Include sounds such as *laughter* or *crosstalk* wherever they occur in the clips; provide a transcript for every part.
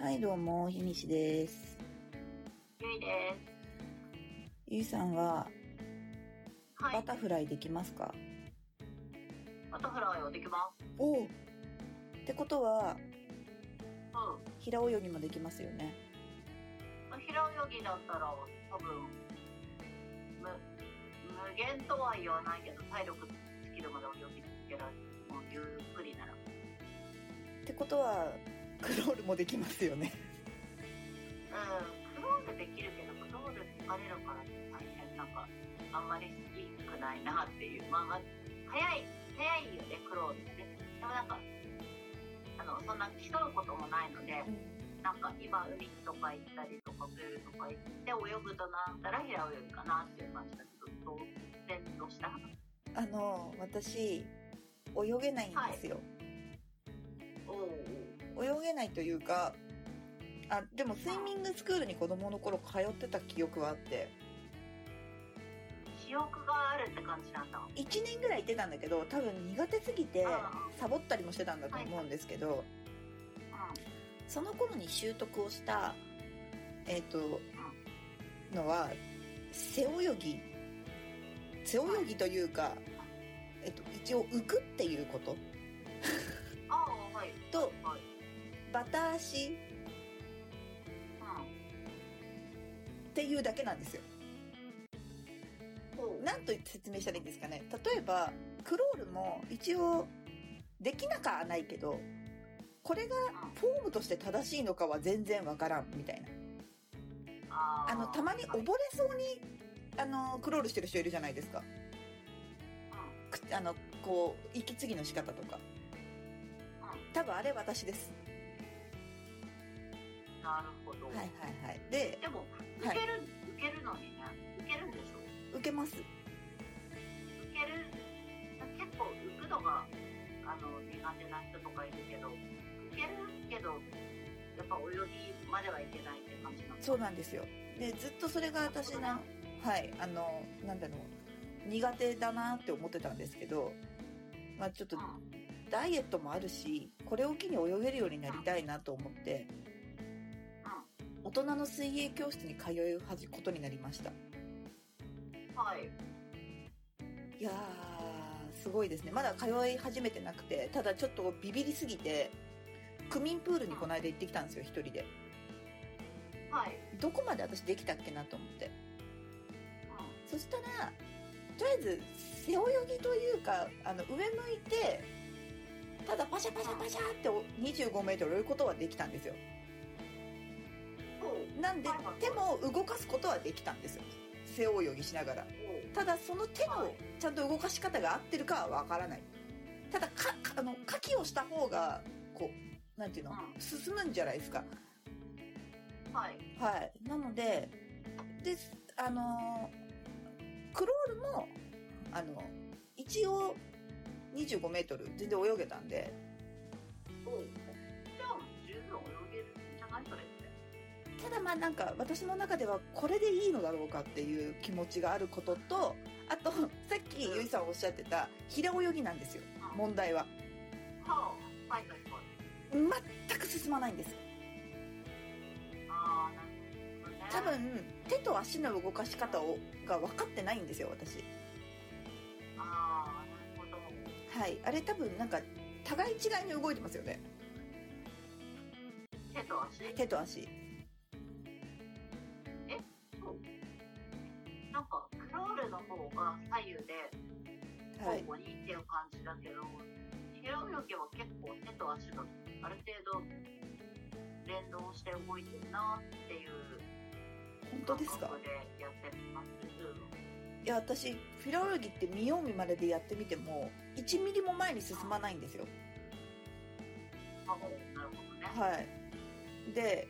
はい、どうも、ひみしです。ゆいです。ゆいさんは、はい。バタフライできますか、バタフライはできます。おおってことは、う平泳ぎもできますよね。ん。平泳ぎだったら多分、無、無限とは言わないけど、体力尽きるまで泳ぎ続けられる。もうゆっくりなら。ってことは、クロールもできますよね。うん。クロールできるけど、クロール疲れるから大変なんか、あんまり好きくないなっていう。まあまあ、早い、早いよね、クロールって。でもなんか、あの、そんな競うこともないので、なんか今海とか行ったりとかプールとか行って泳ぐとなったら平泳ぎかなっていう感じだけど、どう然とした？あの、私、泳げないんですよ。おお泳げないというか、あ、でもスイミングスクールに子供の頃通ってた記憶はあって、記憶があるって感じなんだ。1年ぐらい行ってたんだけど、多分苦手すぎてあ、サボったりもしてたんだと思うんですけど、うその頃に習得をした、えっ、と、のは、背泳ぎ。背泳ぎというか、えっと、一応浮くっていうこと。と、はい。バタ足うっていうだけなんですよ。なんと説明したらいいんですかね。例えば、クロールも一応、できなかはないけど、これがフォームとして正しいのかは全然わからん、みたいな。あの、たまに溺れそうに、あの、クロールしてる人いるじゃないですか。あの、こう、息継ぎの仕方とか。うん。多分あれ私です。なるほど。はいはいはい。で、でも、受ける、受けるのにね、受けるんでしょ？受けます。受ける、結構浮くのが、あの、苦手な人とかいるけど、受けるけど、やっぱ泳ぎまではいけないって感じなんだ。そうなんですよ。で、ずっとそれが私な、はい、あの、なんだろう、苦手だなって思ってたんですけど、まあちょっと、うん。ダイエットもあるし、これを機に泳げるようになりたいなと思って、大人の水泳教室に通うはじことになりました。うん。はい。いやー、すごいですね。まだ通い始めてなくて、ただちょっとビビりすぎて、区民プールにこの間行ってきたんですよ、一人で。はい。どこまで私できたっけなと思って。うそしたら、とりあえず、背泳ぎというか、あの、上向いて、ただパシャパシャパシャって25メートル泳ぐことはできたんですよ。なんで手も動かすことはできたんですよ。背泳ぎしながら。ほただ、その手のはいちゃんと動かし方が合ってるかはわからない。ただ、か、かあの、書きをした方が、こう、なんていうの、うん進むんじゃないですか。う。はい。はい。なので、で、あのークロールも、あの、一応、25メートル全然泳げたんで、ほう。じゃあ、十分泳げるんじゃない？それ。ただまあなんか私の中ではこれでいいのだろうかっていう気持ちがあることと、あと、*laughs* さっきゆいさんおっしゃってた平泳ぎなんですよ、うん問題は。全く進まないんです。多分、手と足の動かし方をが分かってないんですよ、私。ああ、なるほど。はい。あれ多分なんか、互い違いに動いてますよね。手と足？手と足。ルの方が左右ではい。交互にっていう感じだけど、平泳ぎは結構手と足がある程度連動して動いてるなっていう感覚でやってます。うんいや、私、フィラ泳ぎって見よう見まねでやってみても、1ミリも前に進まないんですよ。なるほどね。はい。で、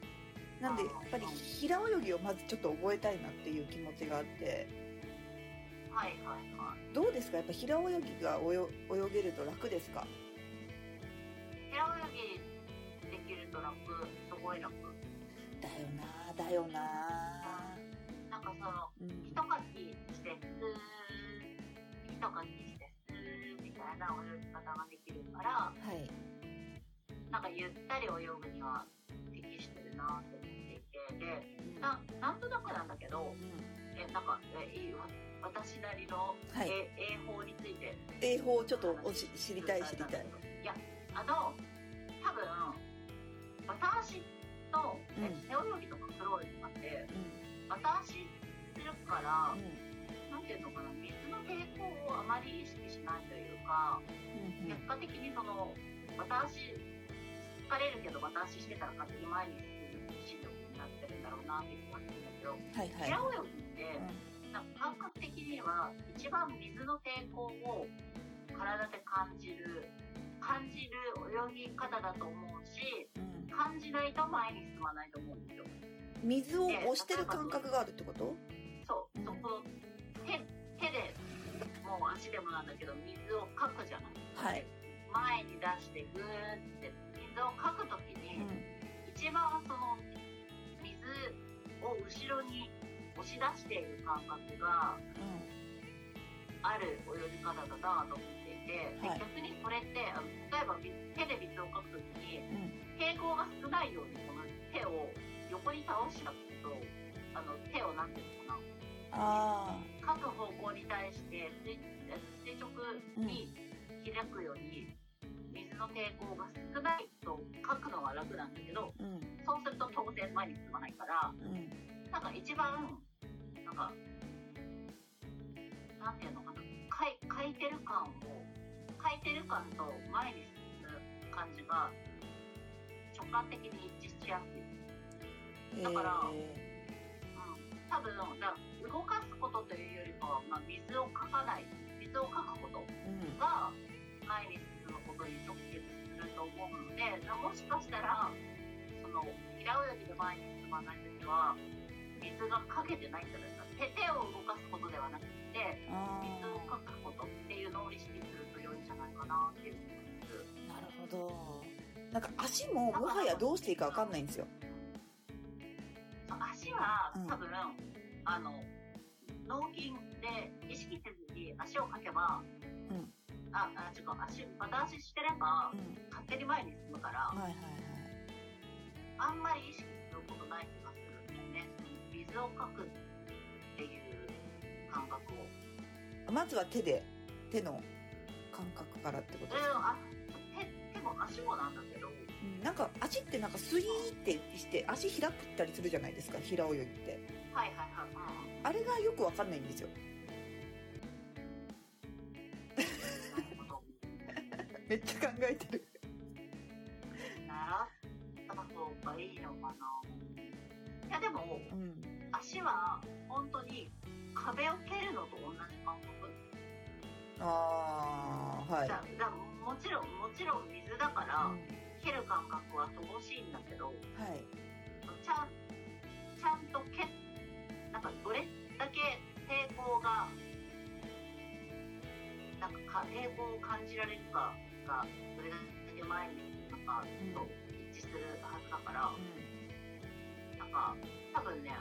なんで、やっぱり平泳ぎをまずちょっと覚えたいなっていう気持ちがあって、はいはいはい。どうですか？やっぱ平泳ぎが泳泳げると楽ですか？平泳ぎできると楽、すごい楽。だよなぁだよな。なんかその、ぁうん。一かきして、スー、一かきして、スーみたいな泳ぎ方ができるから、はい。なんかゆったり泳ぐには適してるなって思っていてでななんとなくなんだけどえなんかえいいわ私なりの、はい。え英法について。英法をちょっとおし知りたい知りたい。いやあの多分私と、うん。え背泳ぎとかクロールとかってう私するから、ん。なんていうのかな水の抵抗をあまり意識しないというか、うん結果的にその私疲れるけど私してたら勝手に前に進む心力になってるんだろうなっていう気がするんだけどはいはい。平泳ぎって、なん。か感覚的には一番水の抵抗を体で感じる感じる泳ぎ方だと思うしうん。感じないと前に進まないと思うんですよ。水を押してる感覚があるってこと？そう、うんそこの手手でもう足でもなんだけど水をかくじゃない。はい。前に出してグーって水をかくときに、うん。一番その水を後ろに押し出している感覚がある泳ぎ方だなと思っていて、ではい。逆にそれってあの例えば水手で水をかくときにうん。抵抗が少ないようにこの手を横に倒しちゃうとあの手をなんていうのかな。あ各方向に対して垂垂直に開くように水の抵抗が少ないと書くのは楽なんだけどあうん。そうすると当然前に進まないからうん。なんか一番なんかなんていうのかな。書いてる感を書いてる感と前に進む感じが直感的に一致しやすい。だからえうん、多分動かすことというよりかは、まあ、水をかかない水をかくことーうん。が前に進むことに直結すると思うのでもしかしたらその平泳ぎで前に進まない時は水がかけてないんじゃないか手手を動かすことではなくてあ水をかくことっていうのを意識すると良いんじゃないかなっていう。気がすなるほど。なんか足ももはやどうしていいかわかんないんですよ。足はうん。多分、あの脳筋で意識せずに足をかけば、うん。ああ違う足片足してればうん。勝手に前に進むから、はいはいはい。あんまり意識することない気がするんだよね水をかくっていう感覚を。まずは手で手の感覚からってことうんですか、あ手手も足もなんだけど。うん、なんか足ってなんかスイーってして足開くったりするじゃないですか？平泳ぎって。はいはいはい、うん、あれがよくわかんないんですよ。*laughs* めっちゃ考えてる。習った方がいいのかな。いやでもうん足は本当に壁を蹴るのと同じ感覚。ああはい。だだもちろんもちろん水だからうん。蹴る感覚は乏しいんだけどはい。ちゃんちゃんと蹴なんかどれだけ抵抗がなんかか抵抗を感じられるかがどれだけ前になんかと一致するはずだから、なんか多分ね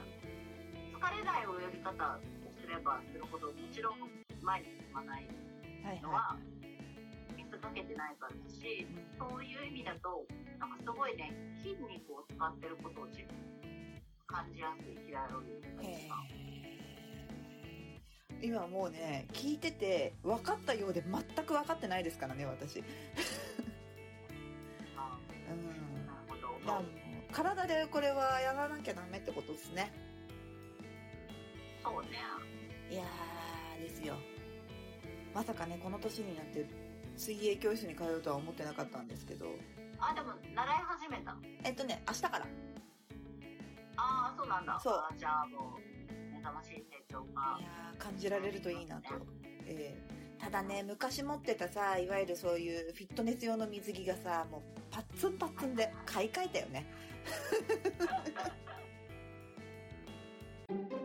疲れない。泳ぎ方をすればするほどもちろん前に進まないはいのはは水かけてないからだしい、そういう意味だとなんかすごいね筋肉を使ってることを自感じやすい平泳ぎへがー。今もうね聞いてて分かったようで全く分かってないですからね私。あうん。体でこれはやらなきゃダメってことですねそうねいやーですよ。まさかねこの年になって水泳教室に通うとは思ってなかったんですけど。あでも習い始めたえっとね明日から。ああそうなんだ。そう。あじゃあもう目覚ましい成長がいやー感じられるといいなと、えーただね昔持ってたさいわゆるそういうフィットネス用の水着がさもうパッツンパッツンで買い替えたよね *laughs*